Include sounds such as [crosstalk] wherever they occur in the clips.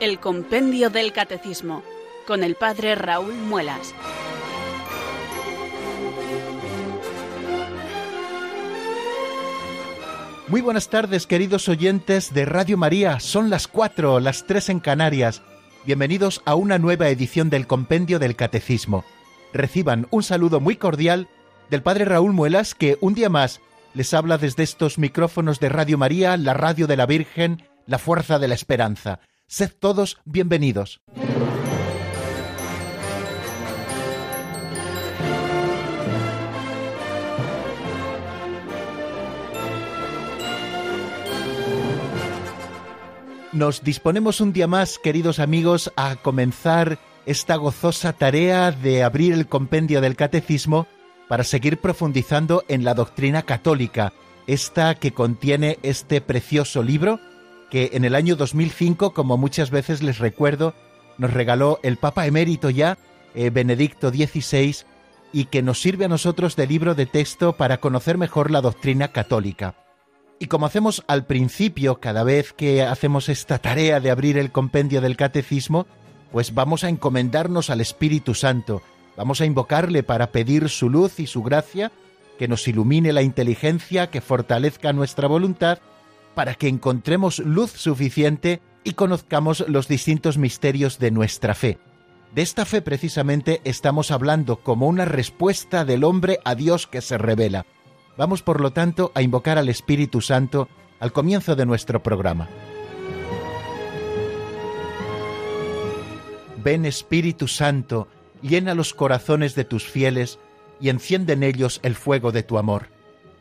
El Compendio del Catecismo, con el Padre Raúl Muelas. Muy buenas tardes, queridos oyentes de Radio María. Son las cuatro, las tres en Canarias. Bienvenidos a una nueva edición del Compendio del Catecismo. Reciban un saludo muy cordial del Padre Raúl Muelas, que un día más les habla desde estos micrófonos de Radio María, la radio de la Virgen, la fuerza de la esperanza. Sed todos bienvenidos. Nos disponemos un día más, queridos amigos, a comenzar esta gozosa tarea de abrir el compendio del catecismo para seguir profundizando en la doctrina católica, esta que contiene este precioso libro que en el año 2005, como muchas veces les recuerdo, nos regaló el Papa emérito ya, eh, Benedicto XVI, y que nos sirve a nosotros de libro de texto para conocer mejor la doctrina católica. Y como hacemos al principio, cada vez que hacemos esta tarea de abrir el compendio del catecismo, pues vamos a encomendarnos al Espíritu Santo, vamos a invocarle para pedir su luz y su gracia, que nos ilumine la inteligencia, que fortalezca nuestra voluntad, para que encontremos luz suficiente y conozcamos los distintos misterios de nuestra fe. De esta fe precisamente estamos hablando como una respuesta del hombre a Dios que se revela. Vamos, por lo tanto, a invocar al Espíritu Santo al comienzo de nuestro programa. Ven Espíritu Santo, llena los corazones de tus fieles y enciende en ellos el fuego de tu amor.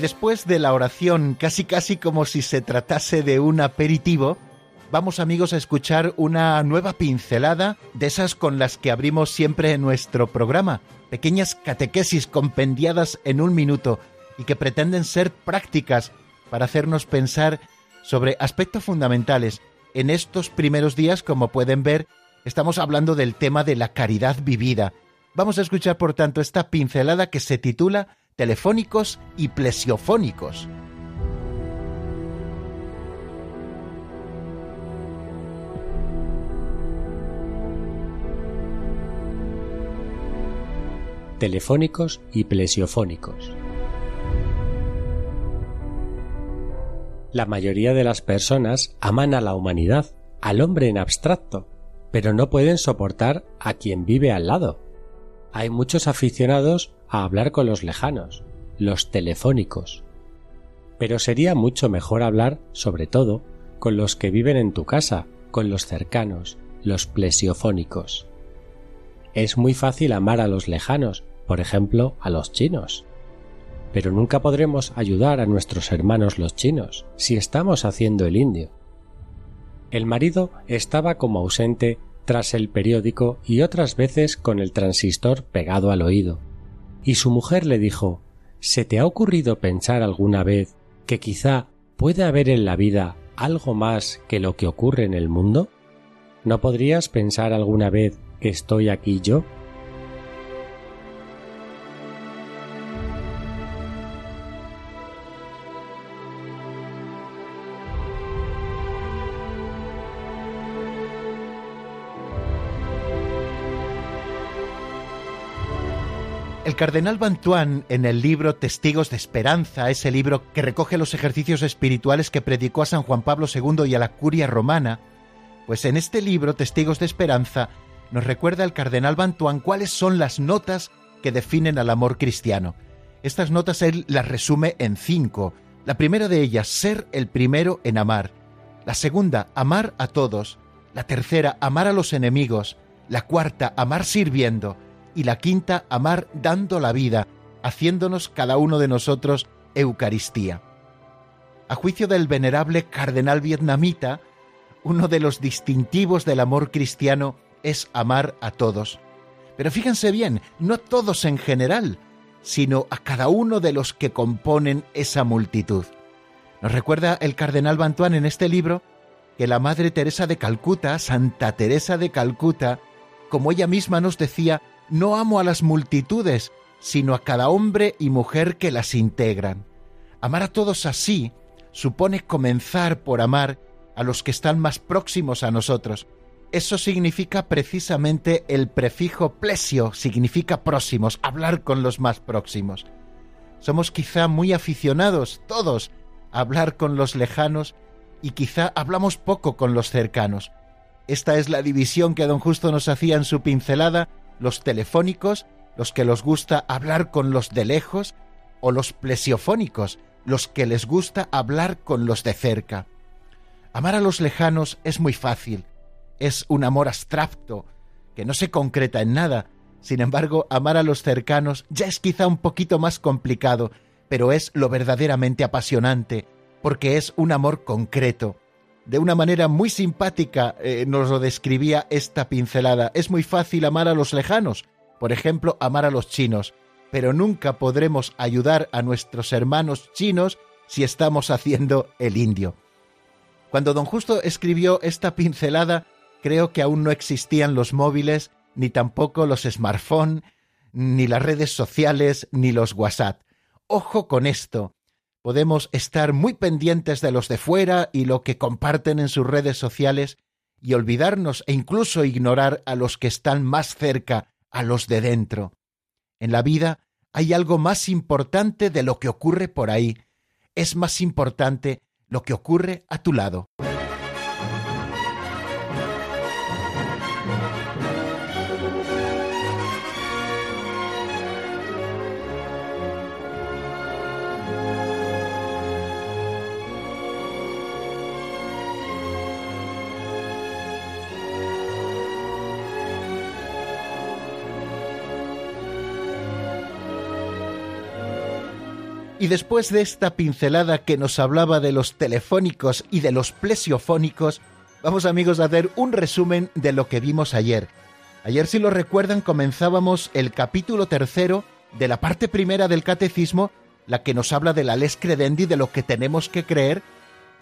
Después de la oración, casi casi como si se tratase de un aperitivo, vamos amigos a escuchar una nueva pincelada de esas con las que abrimos siempre nuestro programa, pequeñas catequesis compendiadas en un minuto y que pretenden ser prácticas para hacernos pensar sobre aspectos fundamentales. En estos primeros días, como pueden ver, estamos hablando del tema de la caridad vivida. Vamos a escuchar, por tanto, esta pincelada que se titula telefónicos y plesiofónicos. Telefónicos y plesiofónicos. La mayoría de las personas aman a la humanidad, al hombre en abstracto, pero no pueden soportar a quien vive al lado. Hay muchos aficionados a hablar con los lejanos, los telefónicos. Pero sería mucho mejor hablar, sobre todo, con los que viven en tu casa, con los cercanos, los plesiofónicos. Es muy fácil amar a los lejanos, por ejemplo, a los chinos. Pero nunca podremos ayudar a nuestros hermanos los chinos si estamos haciendo el indio. El marido estaba como ausente tras el periódico y otras veces con el transistor pegado al oído. Y su mujer le dijo ¿Se te ha ocurrido pensar alguna vez que quizá puede haber en la vida algo más que lo que ocurre en el mundo? ¿No podrías pensar alguna vez que estoy aquí yo? Cardenal Bantuán, en el libro Testigos de Esperanza, ese libro que recoge los ejercicios espirituales que predicó a San Juan Pablo II y a la curia romana, pues en este libro Testigos de Esperanza nos recuerda el cardenal Bantuán cuáles son las notas que definen al amor cristiano. Estas notas él las resume en cinco. La primera de ellas, ser el primero en amar. La segunda, amar a todos. la tercera, amar a los enemigos, la cuarta, amar sirviendo, y la quinta, amar dando la vida, haciéndonos cada uno de nosotros Eucaristía. A juicio del venerable cardenal vietnamita, uno de los distintivos del amor cristiano es amar a todos. Pero fíjense bien, no todos en general, sino a cada uno de los que componen esa multitud. Nos recuerda el cardenal Bantuán en este libro que la Madre Teresa de Calcuta, Santa Teresa de Calcuta, como ella misma nos decía, no amo a las multitudes, sino a cada hombre y mujer que las integran. Amar a todos así supone comenzar por amar a los que están más próximos a nosotros. Eso significa precisamente el prefijo plesio, significa próximos, hablar con los más próximos. Somos quizá muy aficionados, todos, a hablar con los lejanos y quizá hablamos poco con los cercanos. Esta es la división que don Justo nos hacía en su pincelada, los telefónicos, los que les gusta hablar con los de lejos, o los plesiofónicos, los que les gusta hablar con los de cerca. Amar a los lejanos es muy fácil, es un amor abstracto, que no se concreta en nada. Sin embargo, amar a los cercanos ya es quizá un poquito más complicado, pero es lo verdaderamente apasionante, porque es un amor concreto. De una manera muy simpática eh, nos lo describía esta pincelada. Es muy fácil amar a los lejanos, por ejemplo, amar a los chinos, pero nunca podremos ayudar a nuestros hermanos chinos si estamos haciendo el indio. Cuando don Justo escribió esta pincelada, creo que aún no existían los móviles, ni tampoco los smartphones, ni las redes sociales, ni los WhatsApp. Ojo con esto. Podemos estar muy pendientes de los de fuera y lo que comparten en sus redes sociales y olvidarnos e incluso ignorar a los que están más cerca, a los de dentro. En la vida hay algo más importante de lo que ocurre por ahí. Es más importante lo que ocurre a tu lado. Y después de esta pincelada que nos hablaba de los telefónicos y de los plesiofónicos, vamos amigos a hacer un resumen de lo que vimos ayer. Ayer, si lo recuerdan, comenzábamos el capítulo tercero de la parte primera del catecismo, la que nos habla de la les credendi, de lo que tenemos que creer,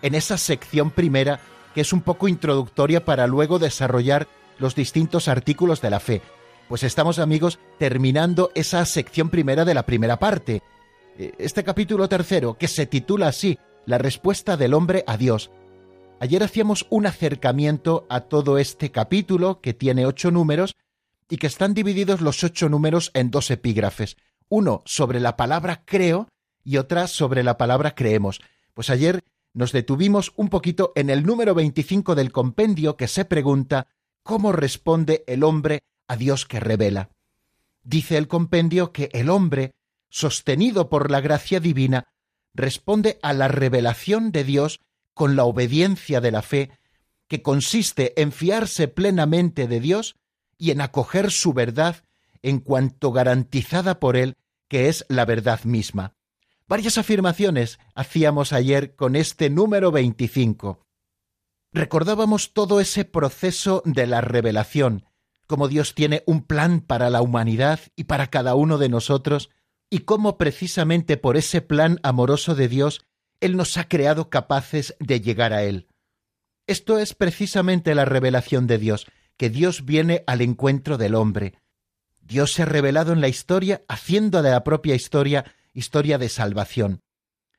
en esa sección primera, que es un poco introductoria para luego desarrollar los distintos artículos de la fe. Pues estamos amigos terminando esa sección primera de la primera parte, este capítulo tercero, que se titula así, La respuesta del hombre a Dios. Ayer hacíamos un acercamiento a todo este capítulo, que tiene ocho números, y que están divididos los ocho números en dos epígrafes, uno sobre la palabra creo y otra sobre la palabra creemos. Pues ayer nos detuvimos un poquito en el número 25 del compendio que se pregunta ¿Cómo responde el hombre a Dios que revela? Dice el compendio que el hombre sostenido por la gracia divina, responde a la revelación de Dios con la obediencia de la fe, que consiste en fiarse plenamente de Dios y en acoger su verdad en cuanto garantizada por Él, que es la verdad misma. Varias afirmaciones hacíamos ayer con este número 25. Recordábamos todo ese proceso de la revelación, como Dios tiene un plan para la humanidad y para cada uno de nosotros, y cómo precisamente por ese plan amoroso de Dios Él nos ha creado capaces de llegar a Él. Esto es precisamente la revelación de Dios, que Dios viene al encuentro del hombre. Dios se ha revelado en la historia, haciendo de la propia historia historia de salvación.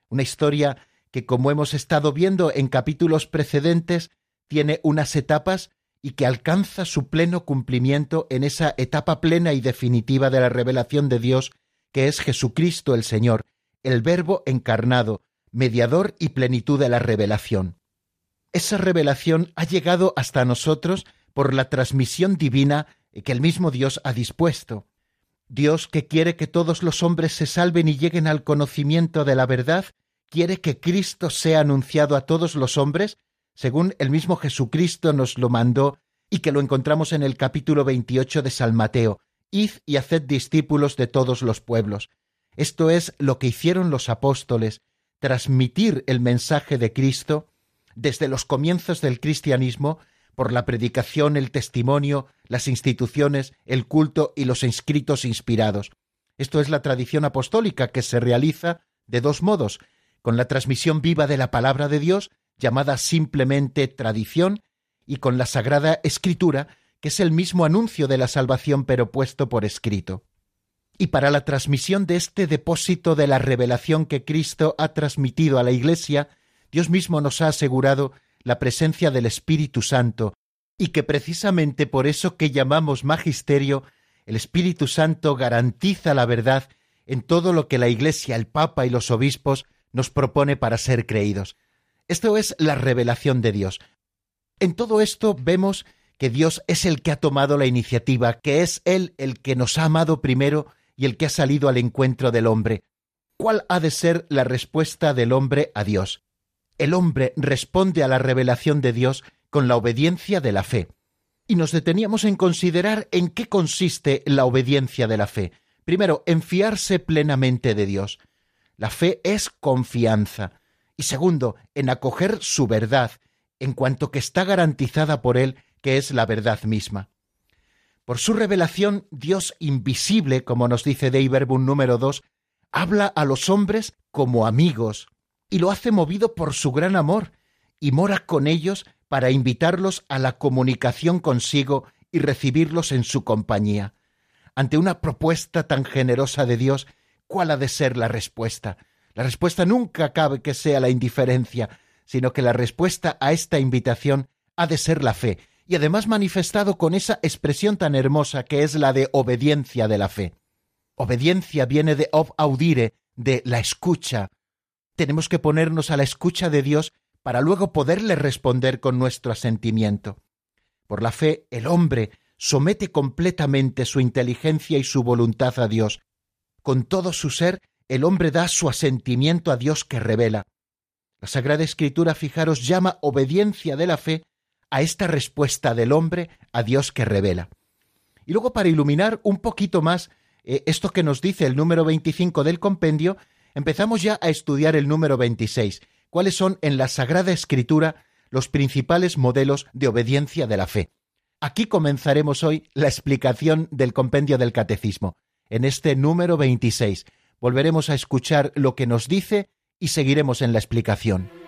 Una historia que, como hemos estado viendo en capítulos precedentes, tiene unas etapas y que alcanza su pleno cumplimiento en esa etapa plena y definitiva de la revelación de Dios que es Jesucristo el Señor, el Verbo encarnado, mediador y plenitud de la revelación. Esa revelación ha llegado hasta nosotros por la transmisión divina que el mismo Dios ha dispuesto. Dios que quiere que todos los hombres se salven y lleguen al conocimiento de la verdad, quiere que Cristo sea anunciado a todos los hombres, según el mismo Jesucristo nos lo mandó y que lo encontramos en el capítulo 28 de San Mateo. Y haced discípulos de todos los pueblos. Esto es lo que hicieron los apóstoles, transmitir el mensaje de Cristo desde los comienzos del cristianismo por la predicación, el testimonio, las instituciones, el culto y los inscritos inspirados. Esto es la tradición apostólica que se realiza de dos modos, con la transmisión viva de la palabra de Dios, llamada simplemente tradición, y con la Sagrada Escritura, que es el mismo anuncio de la salvación pero puesto por escrito. Y para la transmisión de este depósito de la revelación que Cristo ha transmitido a la Iglesia, Dios mismo nos ha asegurado la presencia del Espíritu Santo, y que precisamente por eso que llamamos magisterio, el Espíritu Santo garantiza la verdad en todo lo que la Iglesia, el Papa y los obispos nos propone para ser creídos. Esto es la revelación de Dios. En todo esto vemos que Dios es el que ha tomado la iniciativa, que es Él el que nos ha amado primero y el que ha salido al encuentro del hombre. ¿Cuál ha de ser la respuesta del hombre a Dios? El hombre responde a la revelación de Dios con la obediencia de la fe. Y nos deteníamos en considerar en qué consiste la obediencia de la fe. Primero, en fiarse plenamente de Dios. La fe es confianza. Y segundo, en acoger su verdad, en cuanto que está garantizada por Él, que es la verdad misma. Por su revelación, Dios invisible, como nos dice Deiberbun número 2, habla a los hombres como amigos, y lo hace movido por su gran amor, y mora con ellos para invitarlos a la comunicación consigo y recibirlos en su compañía. Ante una propuesta tan generosa de Dios, ¿cuál ha de ser la respuesta? La respuesta nunca cabe que sea la indiferencia, sino que la respuesta a esta invitación ha de ser la fe, y además manifestado con esa expresión tan hermosa que es la de obediencia de la fe. Obediencia viene de ob audire, de la escucha. Tenemos que ponernos a la escucha de Dios para luego poderle responder con nuestro asentimiento. Por la fe, el hombre somete completamente su inteligencia y su voluntad a Dios. Con todo su ser, el hombre da su asentimiento a Dios que revela. La Sagrada Escritura, fijaros, llama obediencia de la fe a esta respuesta del hombre a Dios que revela. Y luego, para iluminar un poquito más eh, esto que nos dice el número 25 del compendio, empezamos ya a estudiar el número 26, cuáles son en la Sagrada Escritura los principales modelos de obediencia de la fe. Aquí comenzaremos hoy la explicación del compendio del Catecismo. En este número 26 volveremos a escuchar lo que nos dice y seguiremos en la explicación.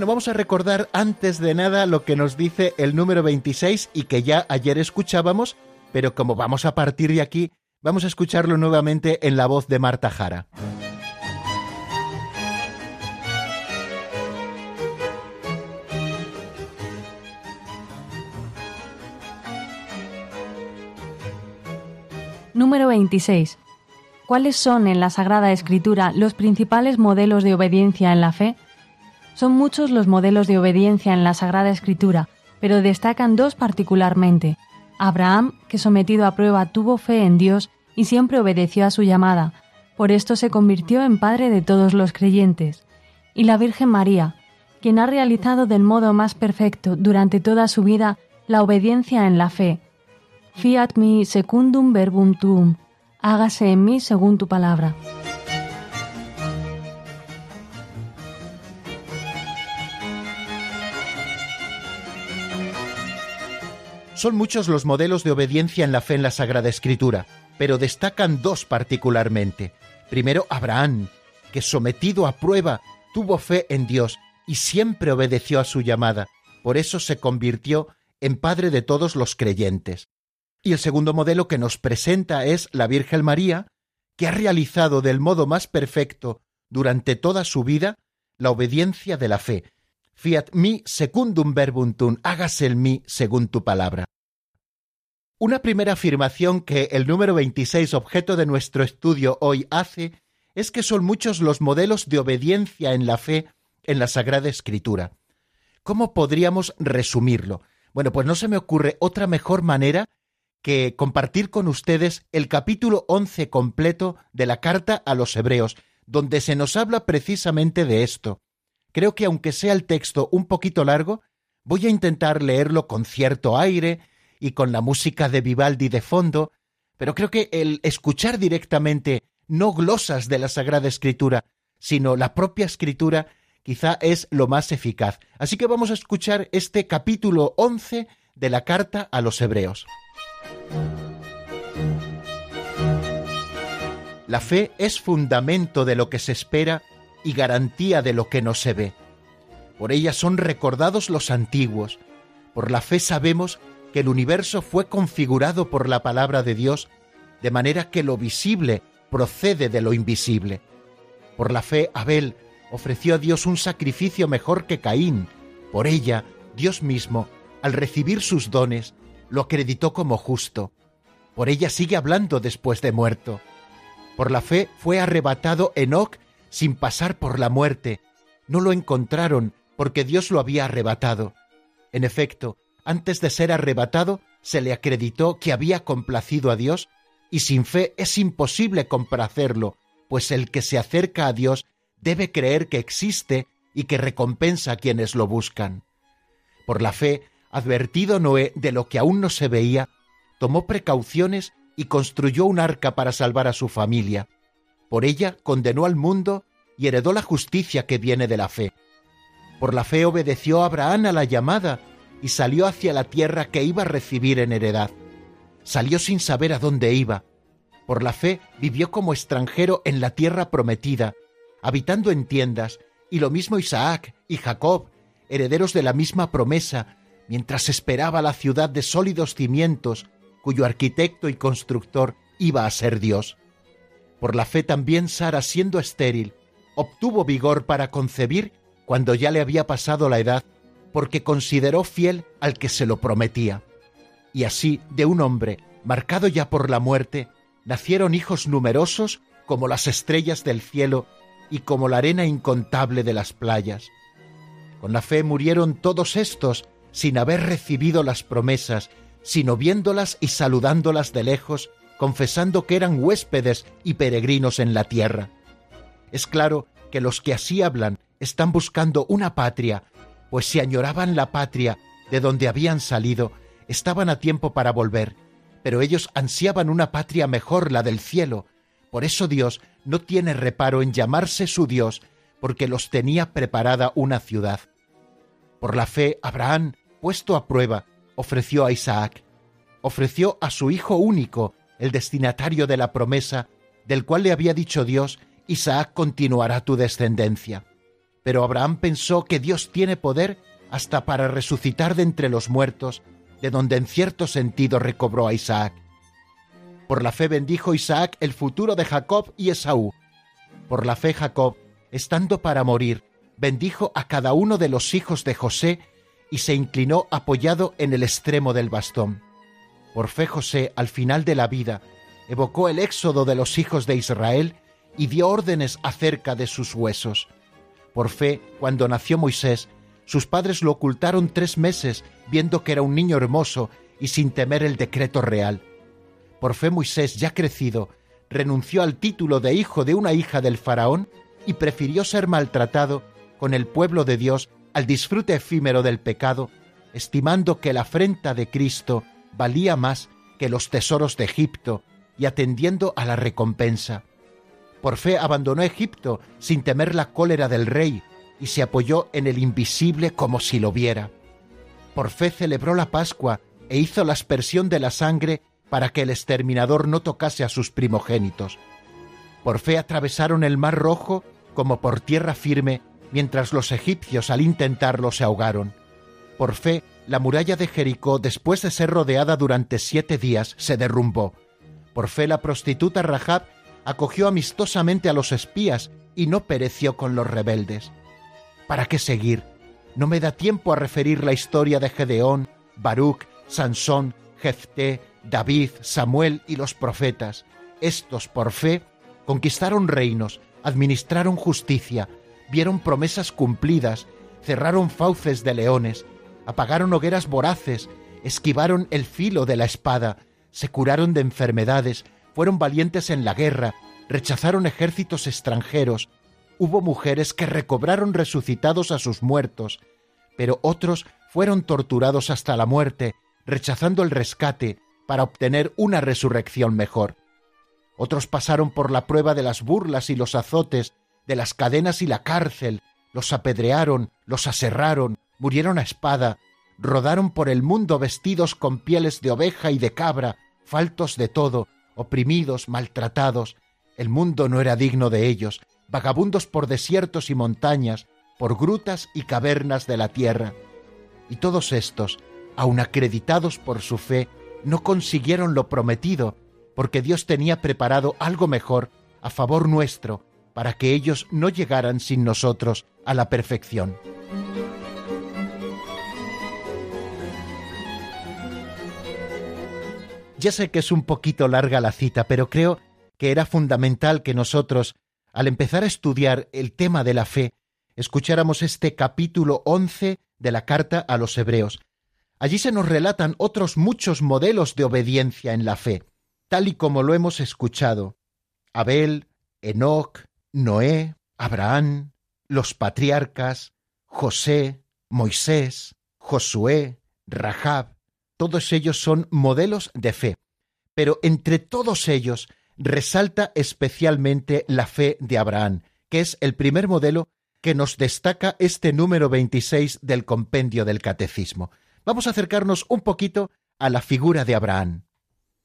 Bueno, vamos a recordar antes de nada lo que nos dice el número 26 y que ya ayer escuchábamos, pero como vamos a partir de aquí, vamos a escucharlo nuevamente en la voz de Marta Jara. Número 26. ¿Cuáles son en la Sagrada Escritura los principales modelos de obediencia en la fe? Son muchos los modelos de obediencia en la Sagrada Escritura, pero destacan dos particularmente. Abraham, que sometido a prueba tuvo fe en Dios y siempre obedeció a su llamada, por esto se convirtió en padre de todos los creyentes. Y la Virgen María, quien ha realizado del modo más perfecto durante toda su vida la obediencia en la fe. Fiat mi secundum verbum tuum, hágase en mí según tu palabra. Son muchos los modelos de obediencia en la fe en la Sagrada Escritura, pero destacan dos particularmente. Primero, Abraham, que sometido a prueba tuvo fe en Dios y siempre obedeció a su llamada, por eso se convirtió en padre de todos los creyentes. Y el segundo modelo que nos presenta es la Virgen María, que ha realizado del modo más perfecto durante toda su vida la obediencia de la fe, Fiat mi secundum verbum hágase el mí según tu palabra. Una primera afirmación que el número 26, objeto de nuestro estudio hoy, hace es que son muchos los modelos de obediencia en la fe en la Sagrada Escritura. ¿Cómo podríamos resumirlo? Bueno, pues no se me ocurre otra mejor manera que compartir con ustedes el capítulo 11 completo de la carta a los Hebreos, donde se nos habla precisamente de esto. Creo que aunque sea el texto un poquito largo, voy a intentar leerlo con cierto aire y con la música de Vivaldi de fondo, pero creo que el escuchar directamente no glosas de la Sagrada Escritura, sino la propia Escritura, quizá es lo más eficaz. Así que vamos a escuchar este capítulo 11 de la carta a los Hebreos. La fe es fundamento de lo que se espera y garantía de lo que no se ve. Por ella son recordados los antiguos. Por la fe sabemos que el universo fue configurado por la palabra de Dios, de manera que lo visible procede de lo invisible. Por la fe Abel ofreció a Dios un sacrificio mejor que Caín. Por ella, Dios mismo, al recibir sus dones, lo acreditó como justo. Por ella sigue hablando después de muerto. Por la fe fue arrebatado Enoc sin pasar por la muerte. No lo encontraron porque Dios lo había arrebatado. En efecto, antes de ser arrebatado, se le acreditó que había complacido a Dios, y sin fe es imposible complacerlo, pues el que se acerca a Dios debe creer que existe y que recompensa a quienes lo buscan. Por la fe, advertido Noé de lo que aún no se veía, tomó precauciones y construyó un arca para salvar a su familia. Por ella condenó al mundo y heredó la justicia que viene de la fe. Por la fe obedeció Abraham a la llamada y salió hacia la tierra que iba a recibir en heredad. Salió sin saber a dónde iba. Por la fe vivió como extranjero en la tierra prometida, habitando en tiendas, y lo mismo Isaac y Jacob, herederos de la misma promesa, mientras esperaba la ciudad de sólidos cimientos, cuyo arquitecto y constructor iba a ser Dios. Por la fe también Sara, siendo estéril, obtuvo vigor para concebir cuando ya le había pasado la edad, porque consideró fiel al que se lo prometía. Y así, de un hombre, marcado ya por la muerte, nacieron hijos numerosos como las estrellas del cielo y como la arena incontable de las playas. Con la fe murieron todos estos sin haber recibido las promesas, sino viéndolas y saludándolas de lejos, confesando que eran huéspedes y peregrinos en la tierra. Es claro que los que así hablan están buscando una patria, pues si añoraban la patria de donde habían salido, estaban a tiempo para volver, pero ellos ansiaban una patria mejor, la del cielo. Por eso Dios no tiene reparo en llamarse su Dios, porque los tenía preparada una ciudad. Por la fe, Abraham, puesto a prueba, ofreció a Isaac, ofreció a su hijo único, el destinatario de la promesa, del cual le había dicho Dios, Isaac continuará tu descendencia. Pero Abraham pensó que Dios tiene poder hasta para resucitar de entre los muertos, de donde en cierto sentido recobró a Isaac. Por la fe bendijo Isaac el futuro de Jacob y Esaú. Por la fe Jacob, estando para morir, bendijo a cada uno de los hijos de José y se inclinó apoyado en el extremo del bastón. Por fe José, al final de la vida, evocó el éxodo de los hijos de Israel y dio órdenes acerca de sus huesos. Por fe, cuando nació Moisés, sus padres lo ocultaron tres meses, viendo que era un niño hermoso y sin temer el decreto real. Por fe Moisés, ya crecido, renunció al título de hijo de una hija del faraón y prefirió ser maltratado con el pueblo de Dios al disfrute efímero del pecado, estimando que la afrenta de Cristo valía más que los tesoros de Egipto y atendiendo a la recompensa. Por fe abandonó Egipto sin temer la cólera del rey y se apoyó en el invisible como si lo viera. Por fe celebró la Pascua e hizo la aspersión de la sangre para que el exterminador no tocase a sus primogénitos. Por fe atravesaron el mar rojo como por tierra firme mientras los egipcios al intentarlo se ahogaron. Por fe, la muralla de Jericó, después de ser rodeada durante siete días, se derrumbó. Por fe, la prostituta Rahab acogió amistosamente a los espías y no pereció con los rebeldes. ¿Para qué seguir? No me da tiempo a referir la historia de Gedeón, Baruch, Sansón, Jefté, David, Samuel y los profetas. Estos, por fe, conquistaron reinos, administraron justicia, vieron promesas cumplidas, cerraron fauces de leones, apagaron hogueras voraces, esquivaron el filo de la espada, se curaron de enfermedades, fueron valientes en la guerra, rechazaron ejércitos extranjeros, hubo mujeres que recobraron resucitados a sus muertos, pero otros fueron torturados hasta la muerte, rechazando el rescate para obtener una resurrección mejor. Otros pasaron por la prueba de las burlas y los azotes, de las cadenas y la cárcel, los apedrearon, los aserraron, murieron a espada, rodaron por el mundo vestidos con pieles de oveja y de cabra, faltos de todo, oprimidos, maltratados. El mundo no era digno de ellos, vagabundos por desiertos y montañas, por grutas y cavernas de la tierra. Y todos estos, aun acreditados por su fe, no consiguieron lo prometido, porque Dios tenía preparado algo mejor a favor nuestro, para que ellos no llegaran sin nosotros a la perfección. Ya sé que es un poquito larga la cita, pero creo que era fundamental que nosotros, al empezar a estudiar el tema de la fe, escucháramos este capítulo 11 de la carta a los Hebreos. Allí se nos relatan otros muchos modelos de obediencia en la fe, tal y como lo hemos escuchado. Abel, Enoc, Noé, Abraham, los patriarcas, José, Moisés, Josué, Rahab, todos ellos son modelos de fe, pero entre todos ellos resalta especialmente la fe de Abraham, que es el primer modelo que nos destaca este número 26 del compendio del Catecismo. Vamos a acercarnos un poquito a la figura de Abraham.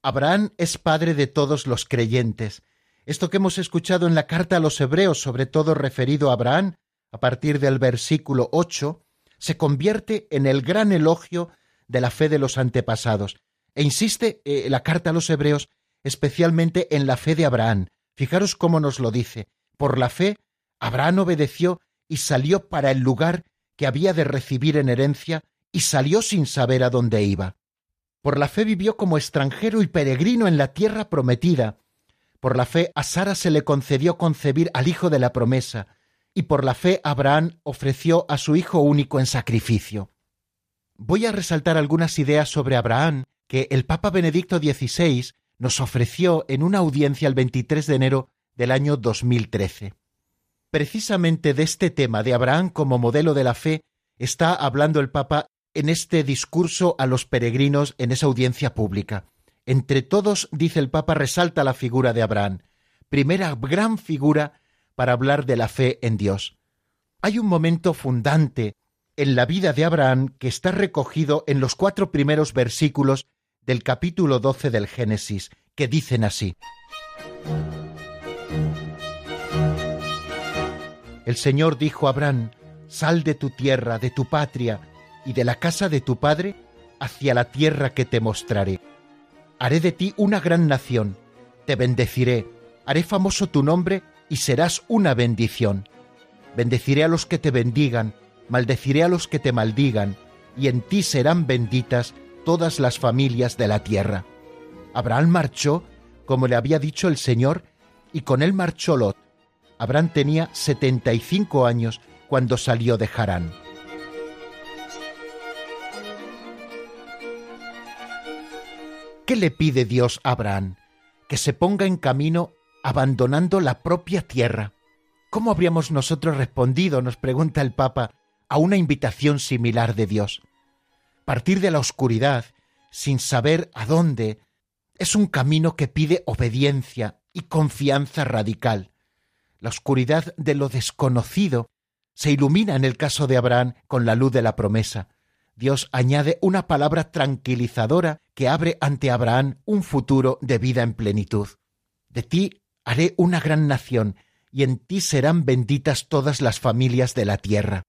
Abraham es padre de todos los creyentes. Esto que hemos escuchado en la carta a los Hebreos, sobre todo referido a Abraham, a partir del versículo 8, se convierte en el gran elogio de la fe de los antepasados. E insiste eh, la carta a los hebreos especialmente en la fe de Abraham. Fijaros cómo nos lo dice. Por la fe, Abraham obedeció y salió para el lugar que había de recibir en herencia y salió sin saber a dónde iba. Por la fe vivió como extranjero y peregrino en la tierra prometida. Por la fe a Sara se le concedió concebir al hijo de la promesa, y por la fe Abraham ofreció a su hijo único en sacrificio. Voy a resaltar algunas ideas sobre Abraham que el Papa Benedicto XVI nos ofreció en una audiencia el 23 de enero del año 2013. Precisamente de este tema de Abraham como modelo de la fe está hablando el Papa en este discurso a los peregrinos en esa audiencia pública. Entre todos, dice el Papa, resalta la figura de Abraham, primera gran figura para hablar de la fe en Dios. Hay un momento fundante en la vida de Abraham que está recogido en los cuatro primeros versículos del capítulo 12 del Génesis, que dicen así. El Señor dijo a Abraham, sal de tu tierra, de tu patria y de la casa de tu padre hacia la tierra que te mostraré. Haré de ti una gran nación, te bendeciré, haré famoso tu nombre y serás una bendición. Bendeciré a los que te bendigan, maldeciré a los que te maldigan, y en ti serán benditas todas las familias de la tierra. Abraham marchó, como le había dicho el Señor, y con él marchó Lot. Abraham tenía setenta y cinco años cuando salió de Harán. ¿Qué le pide Dios a Abraham? Que se ponga en camino abandonando la propia tierra. ¿Cómo habríamos nosotros respondido, nos pregunta el Papa, a una invitación similar de Dios. Partir de la oscuridad, sin saber a dónde, es un camino que pide obediencia y confianza radical. La oscuridad de lo desconocido se ilumina en el caso de Abraham con la luz de la promesa. Dios añade una palabra tranquilizadora que abre ante Abraham un futuro de vida en plenitud. De ti haré una gran nación, y en ti serán benditas todas las familias de la tierra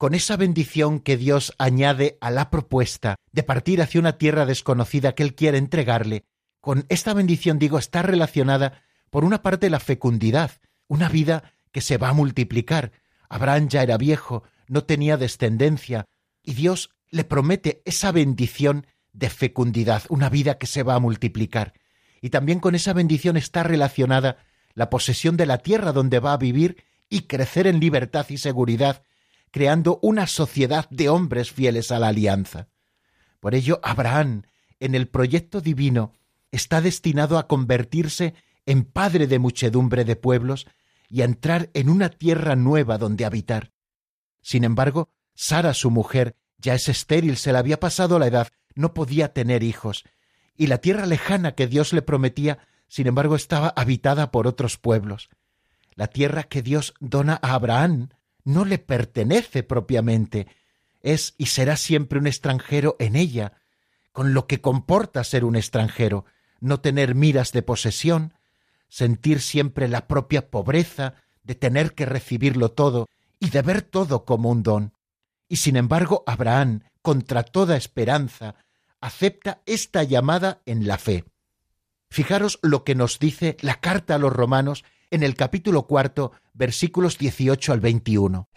con esa bendición que Dios añade a la propuesta de partir hacia una tierra desconocida que Él quiere entregarle, con esta bendición, digo, está relacionada, por una parte, la fecundidad, una vida que se va a multiplicar. Abraham ya era viejo, no tenía descendencia, y Dios le promete esa bendición de fecundidad, una vida que se va a multiplicar. Y también con esa bendición está relacionada la posesión de la tierra donde va a vivir y crecer en libertad y seguridad, creando una sociedad de hombres fieles a la alianza. Por ello, Abraham, en el proyecto divino, está destinado a convertirse en padre de muchedumbre de pueblos y a entrar en una tierra nueva donde habitar. Sin embargo, Sara, su mujer, ya es estéril, se le había pasado la edad, no podía tener hijos, y la tierra lejana que Dios le prometía, sin embargo, estaba habitada por otros pueblos. La tierra que Dios dona a Abraham no le pertenece propiamente, es y será siempre un extranjero en ella, con lo que comporta ser un extranjero, no tener miras de posesión, sentir siempre la propia pobreza de tener que recibirlo todo y de ver todo como un don. Y sin embargo, Abraham, contra toda esperanza, acepta esta llamada en la fe. Fijaros lo que nos dice la carta a los romanos en el capítulo cuarto, versículos 18 al 21.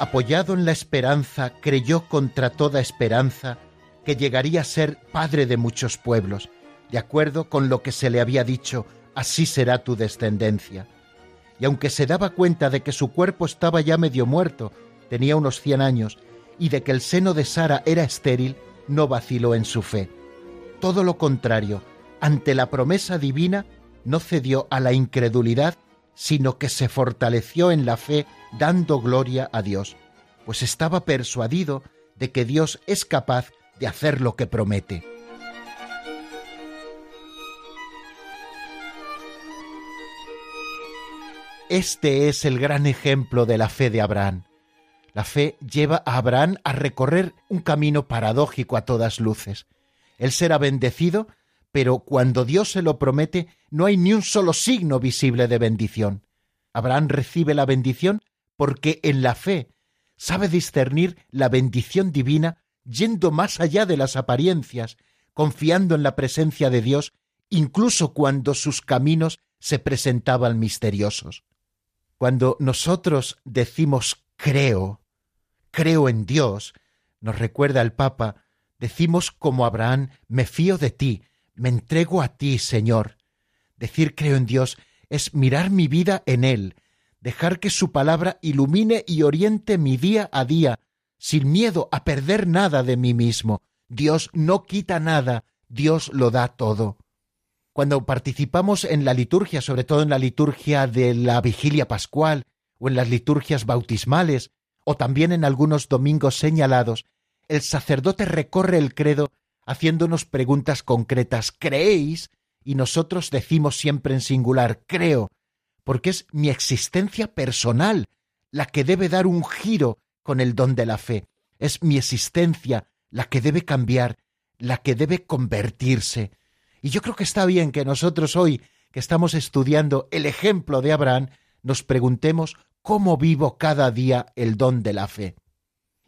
Apoyado en la esperanza, creyó contra toda esperanza que llegaría a ser padre de muchos pueblos, de acuerdo con lo que se le había dicho, así será tu descendencia. Y aunque se daba cuenta de que su cuerpo estaba ya medio muerto, tenía unos cien años, y de que el seno de Sara era estéril, no vaciló en su fe. Todo lo contrario, ante la promesa divina, no cedió a la incredulidad, sino que se fortaleció en la fe dando gloria a Dios, pues estaba persuadido de que Dios es capaz de hacer lo que promete. Este es el gran ejemplo de la fe de Abraham. La fe lleva a Abraham a recorrer un camino paradójico a todas luces. Él será bendecido, pero cuando Dios se lo promete no hay ni un solo signo visible de bendición. Abraham recibe la bendición porque en la fe sabe discernir la bendición divina yendo más allá de las apariencias, confiando en la presencia de Dios, incluso cuando sus caminos se presentaban misteriosos. Cuando nosotros decimos creo, creo en Dios, nos recuerda el Papa, decimos como Abraham, me fío de ti, me entrego a ti, Señor. Decir creo en Dios es mirar mi vida en Él, dejar que su palabra ilumine y oriente mi día a día, sin miedo a perder nada de mí mismo. Dios no quita nada, Dios lo da todo cuando participamos en la liturgia, sobre todo en la liturgia de la vigilia pascual o en las liturgias bautismales, o también en algunos domingos señalados, el sacerdote recorre el credo haciéndonos preguntas concretas. ¿Creéis? Y nosotros decimos siempre en singular, creo, porque es mi existencia personal la que debe dar un giro con el don de la fe. Es mi existencia la que debe cambiar, la que debe convertirse. Y yo creo que está bien que nosotros hoy, que estamos estudiando el ejemplo de Abraham, nos preguntemos cómo vivo cada día el don de la fe.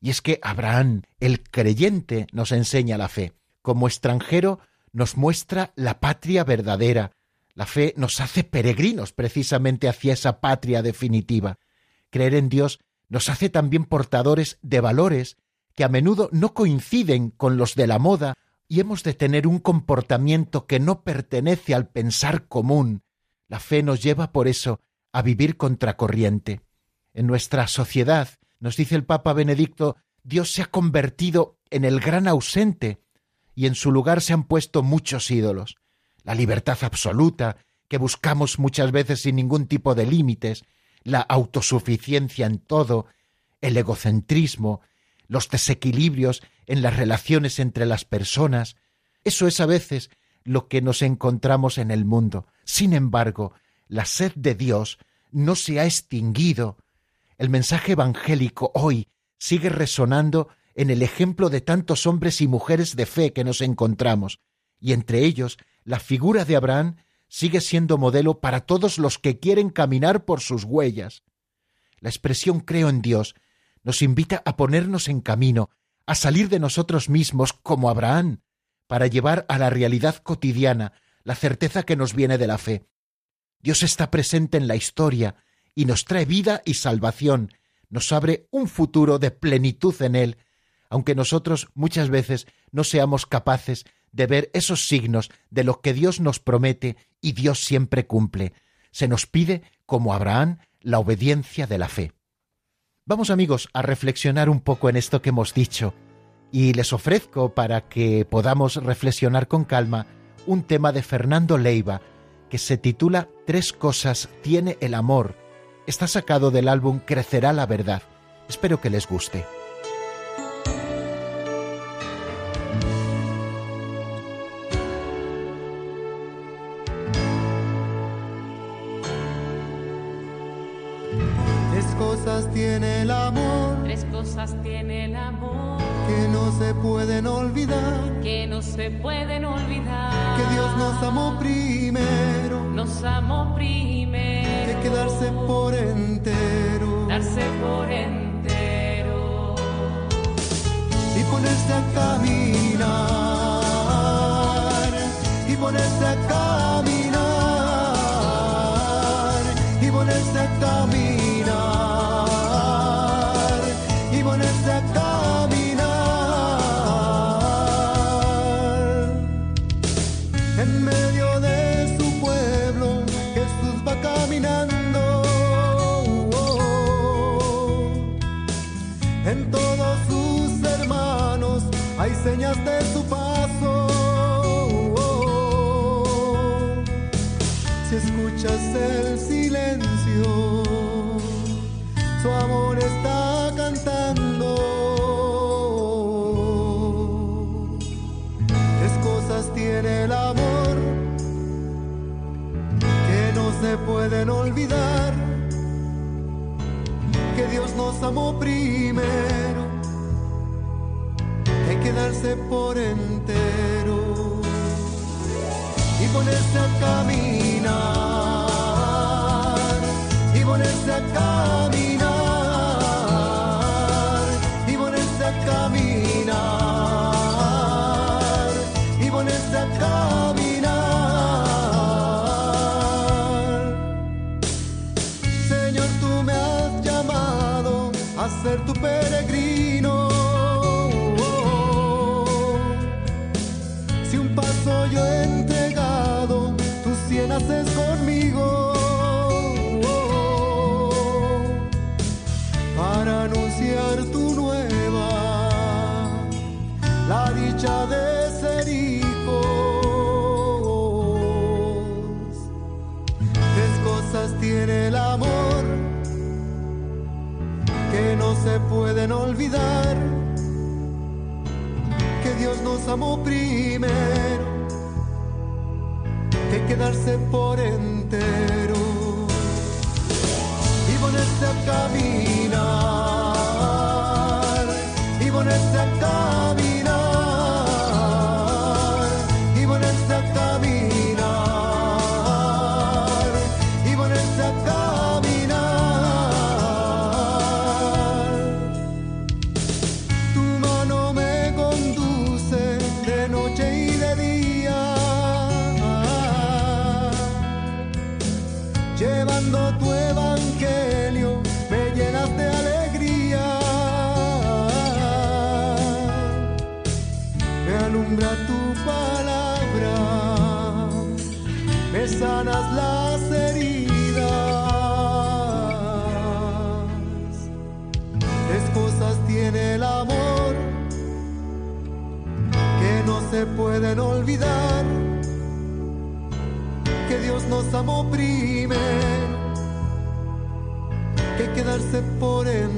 Y es que Abraham, el creyente, nos enseña la fe. Como extranjero nos muestra la patria verdadera. La fe nos hace peregrinos precisamente hacia esa patria definitiva. Creer en Dios nos hace también portadores de valores que a menudo no coinciden con los de la moda y hemos de tener un comportamiento que no pertenece al pensar común. La fe nos lleva por eso a vivir contracorriente. En nuestra sociedad, nos dice el Papa Benedicto, Dios se ha convertido en el gran ausente y en su lugar se han puesto muchos ídolos. La libertad absoluta, que buscamos muchas veces sin ningún tipo de límites, la autosuficiencia en todo, el egocentrismo, los desequilibrios en las relaciones entre las personas. Eso es a veces lo que nos encontramos en el mundo. Sin embargo, la sed de Dios no se ha extinguido. El mensaje evangélico hoy sigue resonando en el ejemplo de tantos hombres y mujeres de fe que nos encontramos, y entre ellos la figura de Abraham sigue siendo modelo para todos los que quieren caminar por sus huellas. La expresión creo en Dios nos invita a ponernos en camino, a salir de nosotros mismos como Abraham, para llevar a la realidad cotidiana la certeza que nos viene de la fe. Dios está presente en la historia y nos trae vida y salvación, nos abre un futuro de plenitud en Él, aunque nosotros muchas veces no seamos capaces de ver esos signos de lo que Dios nos promete y Dios siempre cumple. Se nos pide, como Abraham, la obediencia de la fe. Vamos amigos a reflexionar un poco en esto que hemos dicho y les ofrezco para que podamos reflexionar con calma un tema de Fernando Leiva que se titula Tres cosas tiene el amor. Está sacado del álbum Crecerá la verdad. Espero que les guste. Tres cosas tiene el amor cosas tiene el amor que no se pueden olvidar. que no se pueden olvidar. Que Dios nos amó primero, Nos amó primero. que quedarse por entero Darse por entero. y ponerse a caminar y ponerse a caminar y ponerse a caminar se pueden olvidar que Dios nos amó primero, hay que darse por entero y ponerse a caminar, y ponerse a caminar, peregrino. Si un paso yo he entregado, tú cien haces conmigo. Para anunciar tu nueva, la dicha de ser hijos. Tres cosas tiene el amor se pueden olvidar. Que Dios nos amó primero, que quedarse por entero y ponerse a caminar, se pueden olvidar. Que Dios nos amó primero, que quedarse por entero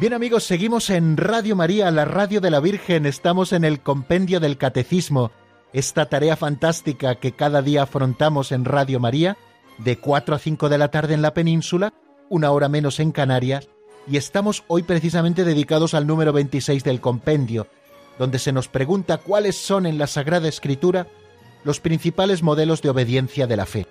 Bien amigos, seguimos en Radio María, la radio de la Virgen, estamos en el compendio del Catecismo, esta tarea fantástica que cada día afrontamos en Radio María, de 4 a 5 de la tarde en la península, una hora menos en Canarias, y estamos hoy precisamente dedicados al número 26 del compendio, donde se nos pregunta cuáles son en la Sagrada Escritura los principales modelos de obediencia de la fe.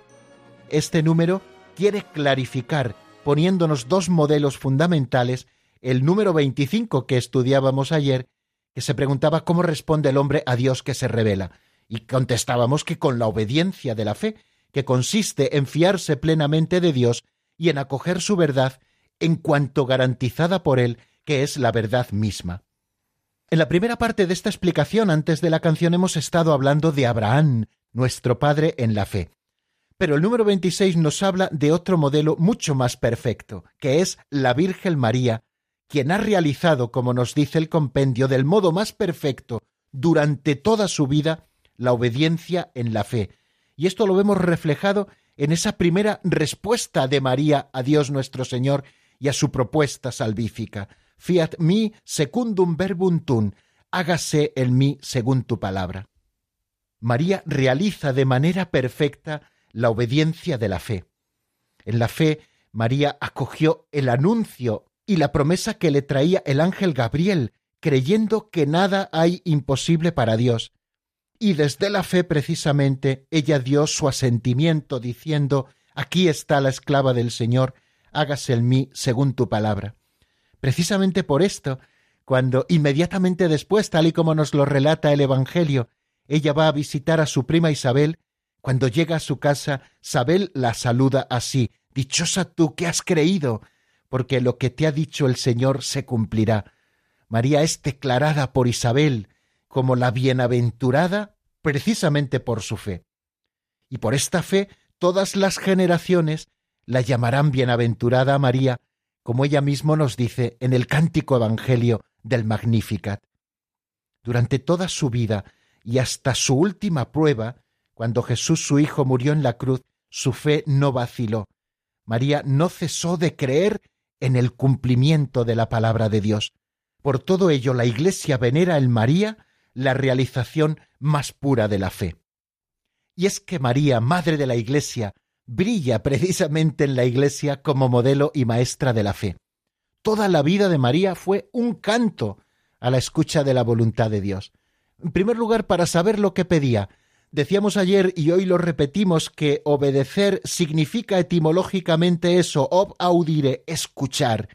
Este número quiere clarificar, poniéndonos dos modelos fundamentales, el número 25 que estudiábamos ayer, que se preguntaba cómo responde el hombre a Dios que se revela, y contestábamos que con la obediencia de la fe, que consiste en fiarse plenamente de Dios y en acoger su verdad en cuanto garantizada por Él, que es la verdad misma. En la primera parte de esta explicación, antes de la canción, hemos estado hablando de Abraham, nuestro Padre en la fe. Pero el número 26 nos habla de otro modelo mucho más perfecto, que es la Virgen María, quien ha realizado, como nos dice el compendio, del modo más perfecto durante toda su vida, la obediencia en la fe. Y esto lo vemos reflejado en esa primera respuesta de María a Dios nuestro Señor y a su propuesta salvífica. Fiat mi secundum verbum tum, hágase en mí según tu palabra. María realiza de manera perfecta la obediencia de la fe. En la fe, María acogió el anuncio y la promesa que le traía el ángel Gabriel, creyendo que nada hay imposible para Dios. Y desde la fe precisamente ella dio su asentimiento diciendo Aquí está la esclava del Señor, hágase en mí según tu palabra. Precisamente por esto, cuando inmediatamente después, tal y como nos lo relata el Evangelio, ella va a visitar a su prima Isabel, cuando llega a su casa, Isabel la saluda así Dichosa tú que has creído, porque lo que te ha dicho el Señor se cumplirá. María es declarada por Isabel como la bienaventurada precisamente por su fe. Y por esta fe todas las generaciones la llamarán bienaventurada María, como ella mismo nos dice en el cántico evangelio del Magnificat. Durante toda su vida y hasta su última prueba, cuando Jesús su Hijo murió en la cruz, su fe no vaciló. María no cesó de creer en el cumplimiento de la palabra de Dios. Por todo ello, la Iglesia venera en María la realización más pura de la fe. Y es que María, Madre de la Iglesia, brilla precisamente en la Iglesia como modelo y maestra de la fe. Toda la vida de María fue un canto a la escucha de la voluntad de Dios. En primer lugar, para saber lo que pedía, Decíamos ayer y hoy lo repetimos que obedecer significa etimológicamente eso, ob audire, escuchar.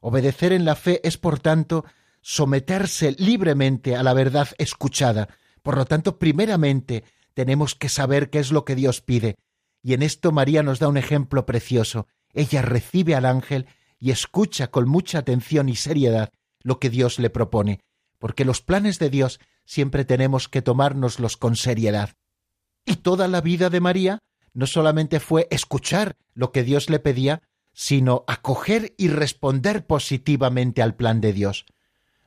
Obedecer en la fe es, por tanto, someterse libremente a la verdad escuchada. Por lo tanto, primeramente, tenemos que saber qué es lo que Dios pide. Y en esto María nos da un ejemplo precioso. Ella recibe al ángel y escucha con mucha atención y seriedad lo que Dios le propone, porque los planes de Dios siempre tenemos que tomárnoslos con seriedad. Y toda la vida de María no solamente fue escuchar lo que Dios le pedía, sino acoger y responder positivamente al plan de Dios.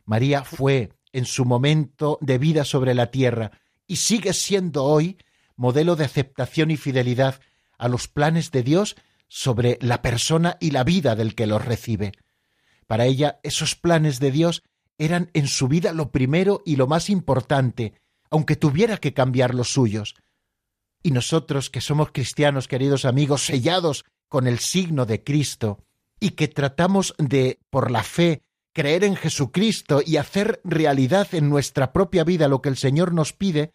María fue, en su momento de vida sobre la tierra, y sigue siendo hoy, modelo de aceptación y fidelidad a los planes de Dios sobre la persona y la vida del que los recibe. Para ella, esos planes de Dios eran en su vida lo primero y lo más importante, aunque tuviera que cambiar los suyos. Y nosotros que somos cristianos, queridos amigos, sellados con el signo de Cristo, y que tratamos de, por la fe, creer en Jesucristo y hacer realidad en nuestra propia vida lo que el Señor nos pide,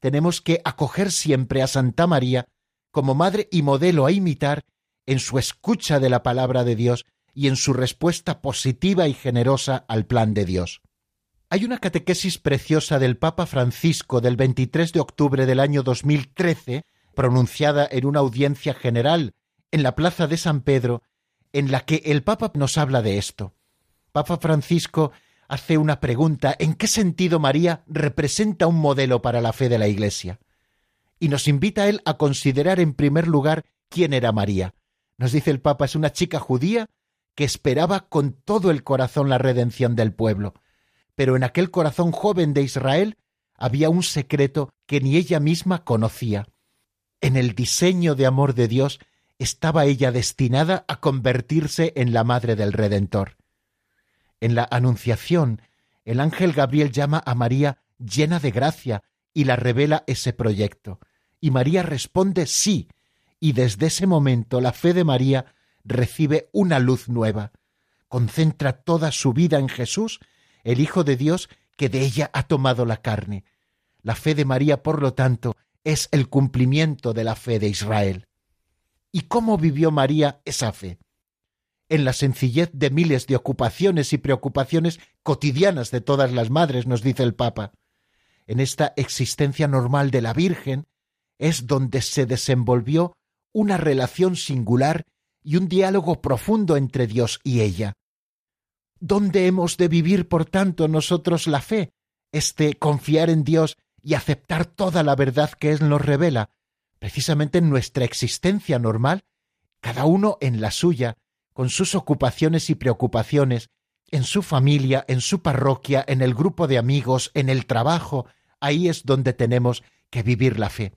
tenemos que acoger siempre a Santa María como madre y modelo a imitar en su escucha de la palabra de Dios y en su respuesta positiva y generosa al plan de Dios. Hay una catequesis preciosa del Papa Francisco del 23 de octubre del año 2013, pronunciada en una audiencia general en la Plaza de San Pedro, en la que el Papa nos habla de esto. Papa Francisco hace una pregunta, ¿en qué sentido María representa un modelo para la fe de la Iglesia? Y nos invita él a considerar en primer lugar quién era María. Nos dice el Papa, es una chica judía que esperaba con todo el corazón la redención del pueblo. Pero en aquel corazón joven de Israel había un secreto que ni ella misma conocía. En el diseño de amor de Dios estaba ella destinada a convertirse en la madre del Redentor. En la Anunciación, el ángel Gabriel llama a María llena de gracia y la revela ese proyecto. Y María responde sí, y desde ese momento la fe de María recibe una luz nueva. Concentra toda su vida en Jesús, el Hijo de Dios que de ella ha tomado la carne. La fe de María, por lo tanto, es el cumplimiento de la fe de Israel. ¿Y cómo vivió María esa fe? En la sencillez de miles de ocupaciones y preocupaciones cotidianas de todas las madres, nos dice el Papa. En esta existencia normal de la Virgen es donde se desenvolvió una relación singular y un diálogo profundo entre Dios y ella. ¿Dónde hemos de vivir, por tanto, nosotros la fe? Este confiar en Dios y aceptar toda la verdad que Él nos revela, precisamente en nuestra existencia normal, cada uno en la suya, con sus ocupaciones y preocupaciones, en su familia, en su parroquia, en el grupo de amigos, en el trabajo, ahí es donde tenemos que vivir la fe.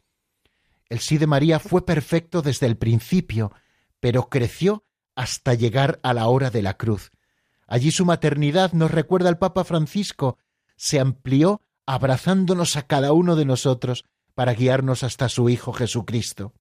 El sí de María fue perfecto desde el principio, pero creció hasta llegar a la hora de la cruz. Allí su maternidad, nos recuerda el Papa Francisco, se amplió abrazándonos a cada uno de nosotros para guiarnos hasta su Hijo Jesucristo.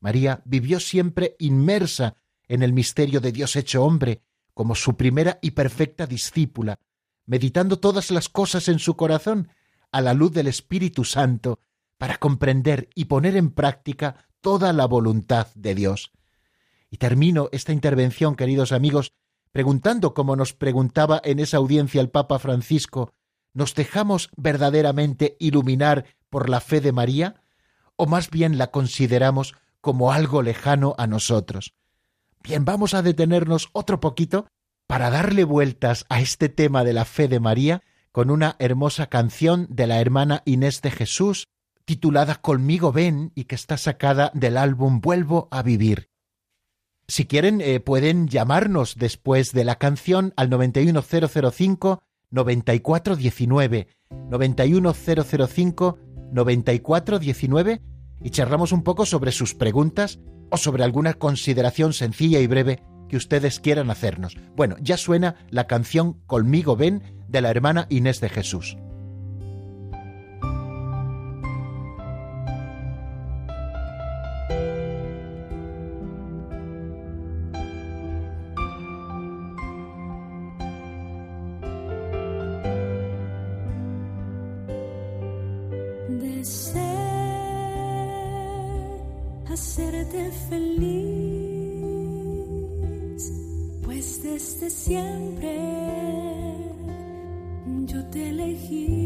María vivió siempre inmersa en el misterio de Dios hecho hombre, como su primera y perfecta discípula, meditando todas las cosas en su corazón a la luz del Espíritu Santo, para comprender y poner en práctica toda la voluntad de Dios. Y termino esta intervención, queridos amigos, preguntando como nos preguntaba en esa audiencia el Papa Francisco, ¿nos dejamos verdaderamente iluminar por la fe de María? ¿O más bien la consideramos como algo lejano a nosotros? Bien, vamos a detenernos otro poquito para darle vueltas a este tema de la fe de María con una hermosa canción de la hermana Inés de Jesús, titulada Conmigo ven y que está sacada del álbum Vuelvo a vivir. Si quieren, eh, pueden llamarnos después de la canción al 91005 9419 91005 9419 y charlamos un poco sobre sus preguntas o sobre alguna consideración sencilla y breve que ustedes quieran hacernos. Bueno, ya suena la canción Conmigo ven de la hermana Inés de Jesús. Hacerte feliz, pues desde siempre yo te elegí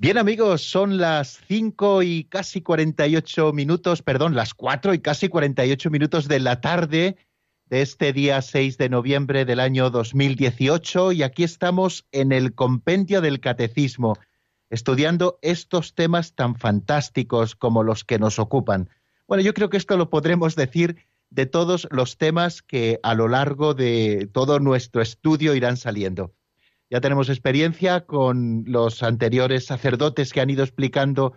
Bien amigos, son las 5 y casi 48 minutos, perdón, las 4 y casi 48 minutos de la tarde de este día 6 de noviembre del año 2018 y aquí estamos en el compendio del catecismo, estudiando estos temas tan fantásticos como los que nos ocupan. Bueno, yo creo que esto lo podremos decir de todos los temas que a lo largo de todo nuestro estudio irán saliendo. Ya tenemos experiencia con los anteriores sacerdotes que han ido explicando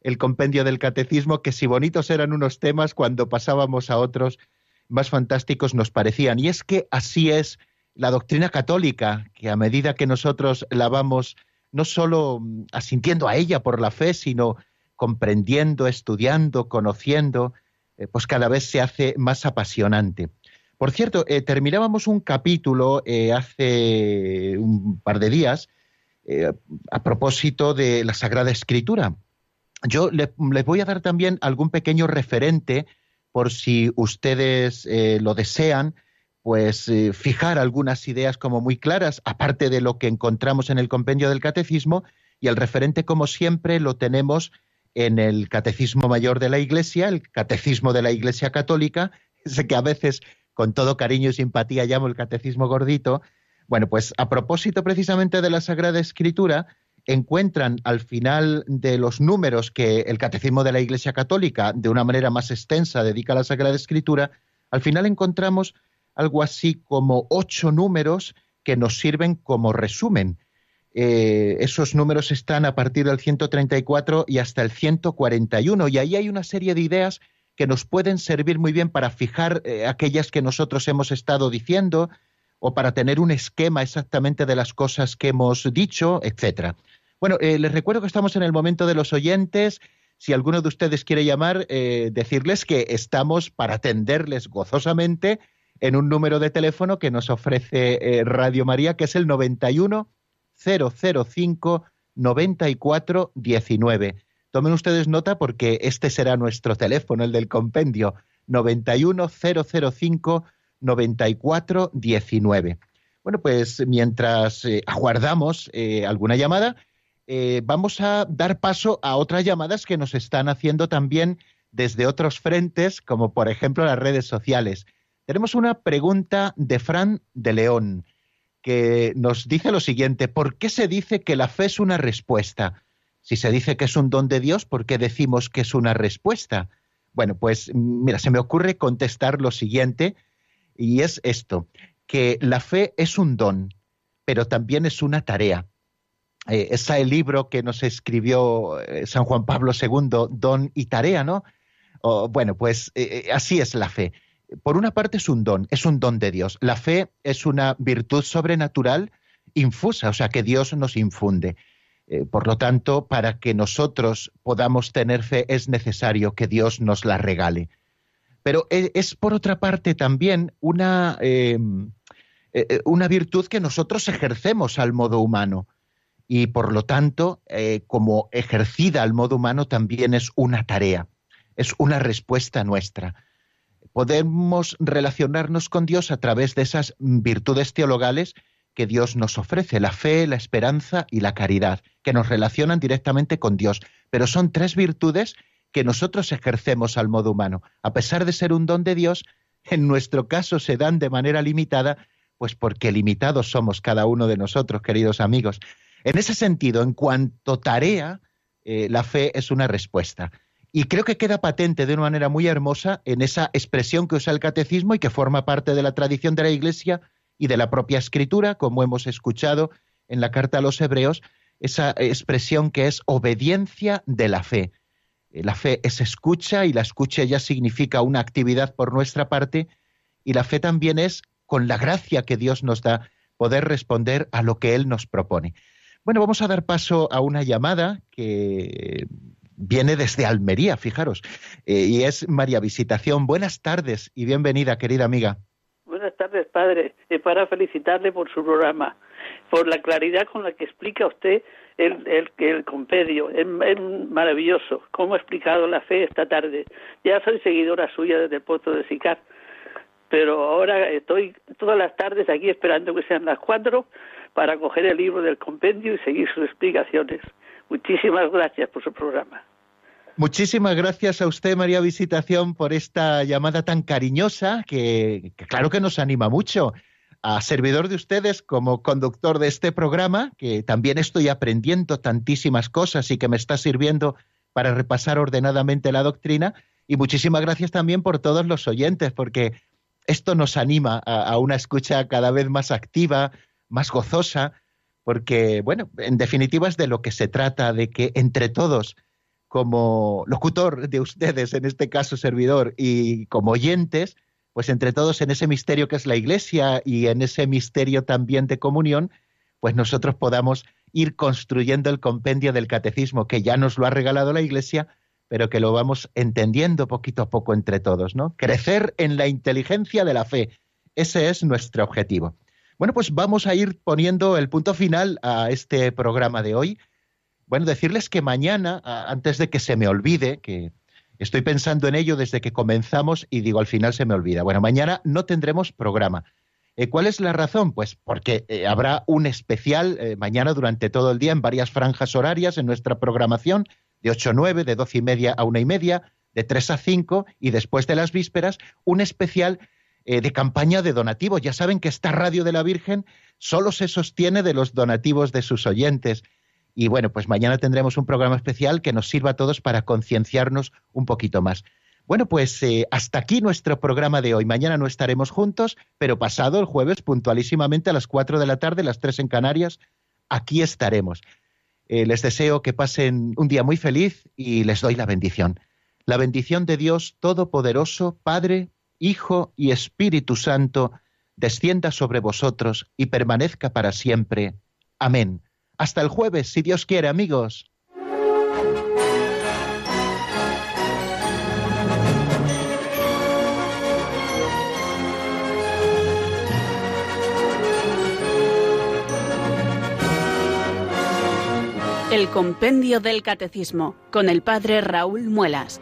el compendio del catecismo, que si bonitos eran unos temas, cuando pasábamos a otros más fantásticos nos parecían. Y es que así es la doctrina católica, que a medida que nosotros la vamos no solo asintiendo a ella por la fe, sino comprendiendo, estudiando, conociendo, eh, pues cada vez se hace más apasionante. Por cierto, eh, terminábamos un capítulo eh, hace un par de días eh, a propósito de la Sagrada Escritura. Yo les voy a dar también algún pequeño referente por si ustedes lo desean, pues fijar algunas ideas como muy claras, aparte de lo que encontramos en el compendio del catecismo, y el referente, como siempre, lo tenemos en el Catecismo Mayor de la Iglesia, el Catecismo de la Iglesia Católica, [laughs] ese que a veces con todo cariño y simpatía llamo el catecismo gordito. Bueno, pues a propósito precisamente de la Sagrada Escritura, encuentran al final de los números que el Catecismo de la Iglesia Católica, de una manera más extensa, dedica a la Sagrada Escritura, al final encontramos algo así como ocho números que nos sirven como resumen. Eh, esos números están a partir del 134 y hasta el 141, y ahí hay una serie de ideas que nos pueden servir muy bien para fijar eh, aquellas que nosotros hemos estado diciendo o para tener un esquema exactamente de las cosas que hemos dicho, etcétera. Bueno, eh, les recuerdo que estamos en el momento de los oyentes. Si alguno de ustedes quiere llamar, eh, decirles que estamos para atenderles gozosamente en un número de teléfono que nos ofrece Radio María, que es el 91 005 94 19. Tomen ustedes nota porque este será nuestro teléfono, el del compendio, 91005 9419. Bueno, pues mientras eh, aguardamos eh, alguna llamada, eh, vamos a dar paso a otras llamadas que nos están haciendo también desde otros frentes, como por ejemplo las redes sociales. Tenemos una pregunta de Fran de León, que nos dice lo siguiente, ¿por qué se dice que la fe es una respuesta? Si se dice que es un don de Dios, ¿por qué decimos que es una respuesta? Bueno, pues mira, se me ocurre contestar lo siguiente, y es esto, que la fe es un don, pero también es una tarea. Eh, es el libro que nos escribió eh, San Juan Pablo II, Don y Tarea, ¿no? bueno, pues eh, eh, así es la fe. Por una parte es un don, es un don de Dios. La fe es una virtud sobrenatural infusa, o sea, que Dios nos infunde. Eh, por lo tanto, para que nosotros podamos tener fe es necesario que Dios nos la regale. Pero e, es, por otra parte también una, em, e, e, una virtud que nosotros ejercemos al modo humano y por lo tanto, eh, como ejercida al modo humano, también es una tarea, es una respuesta nuestra. Podemos relacionarnos con Dios a través de esas virtudes teologales que Dios nos ofrece, la fe, la esperanza y la caridad, que nos relacionan directamente con Dios. Pero son tres virtudes que nosotros ejercemos al modo humano. A pesar de ser un don de Dios, en nuestro caso se dan de manera limitada, pues porque limitados somos cada uno de nosotros, queridos amigos. En ese sentido, en cuanto tarea, eh, la fe es una respuesta. Y creo que queda patente de una manera muy hermosa en esa expresión que usa el catecismo y que forma parte de la tradición de la Iglesia, y de la propia escritura, como hemos escuchado en la carta a los hebreos, esa expresión que es obediencia de la fe. Eh, la fe es escucha y la escucha ya significa una actividad por nuestra parte y la fe también es con la gracia que Dios nos da, poder responder a lo que Él nos propone. Bueno, vamos a dar paso a una llamada que viene desde Almería, fijaros, eh, y es María Visitación. Buenas tardes y bienvenida, querida amiga. Tardes, padre. Es para felicitarle por su programa, por la claridad con la que explica usted el, compendio. Es, es maravilloso cómo ha explicado la fe esta tarde. Ya soy seguidora suya desde el puesto de Sicar, pero ahora estoy todas las tardes aquí esperando que sean las cuatro para coger el libro del compendio y seguir sus explicaciones. Muchísimas gracias por su programa. Muchísimas gracias a usted, María Visitación, por esta llamada tan cariñosa que, claro que nos anima mucho. A servidor de ustedes como conductor de este programa, que también estoy aprendiendo tantísimas cosas y que me está sirviendo para repasar ordenadamente la doctrina. Y muchísimas gracias también por todos los oyentes, porque esto nos anima a, a una escucha cada vez más activa, más gozosa, porque, bueno, en definitiva es de lo que se trata, de que entre todos, como locutor de ustedes, en este caso servidor, y como oyentes, pues entre todos en ese misterio que es la Iglesia y en ese misterio también de comunión, pues nosotros podamos ir construyendo el compendio del catecismo que ya nos lo ha regalado la Iglesia, pero que lo vamos entendiendo poquito a poco entre todos, ¿no? Crecer en la inteligencia de la fe. Ese es nuestro objetivo. Bueno, pues vamos a ir poniendo el punto final a este programa de hoy. Bueno, decirles que mañana, antes de que se me olvide, que estoy pensando en ello desde que comenzamos y digo al final se me olvida. Bueno, mañana no tendremos programa. Eh, ¿Cuál es la razón? Pues porque eh, habrá un especial eh, mañana durante todo el día en varias franjas horarias en nuestra programación, de 8 a 9, de 12 y media a 1 y media, de 3 a 5 y después de las vísperas, un especial de campaña de donativo. Ya saben que esta radio de la Virgen solo se sostiene de los donativos de sus oyentes. Y bueno, pues mañana tendremos un programa especial que nos sirva a todos para concienciarnos un poquito más. Bueno, pues eh, hasta aquí nuestro programa de hoy. Mañana no estaremos juntos, pero pasado el jueves, puntualísimamente a las 4 de la tarde, las 3 en Canarias, aquí estaremos. Eh, les deseo que pasen un día muy feliz y les doy la bendición. La bendición de Dios Todopoderoso, Padre, Hijo y Espíritu Santo, descienda sobre vosotros y permanezca para siempre. Amén. Hasta el jueves, si Dios quiere, amigos. El Compendio del Catecismo con el Padre Raúl Muelas.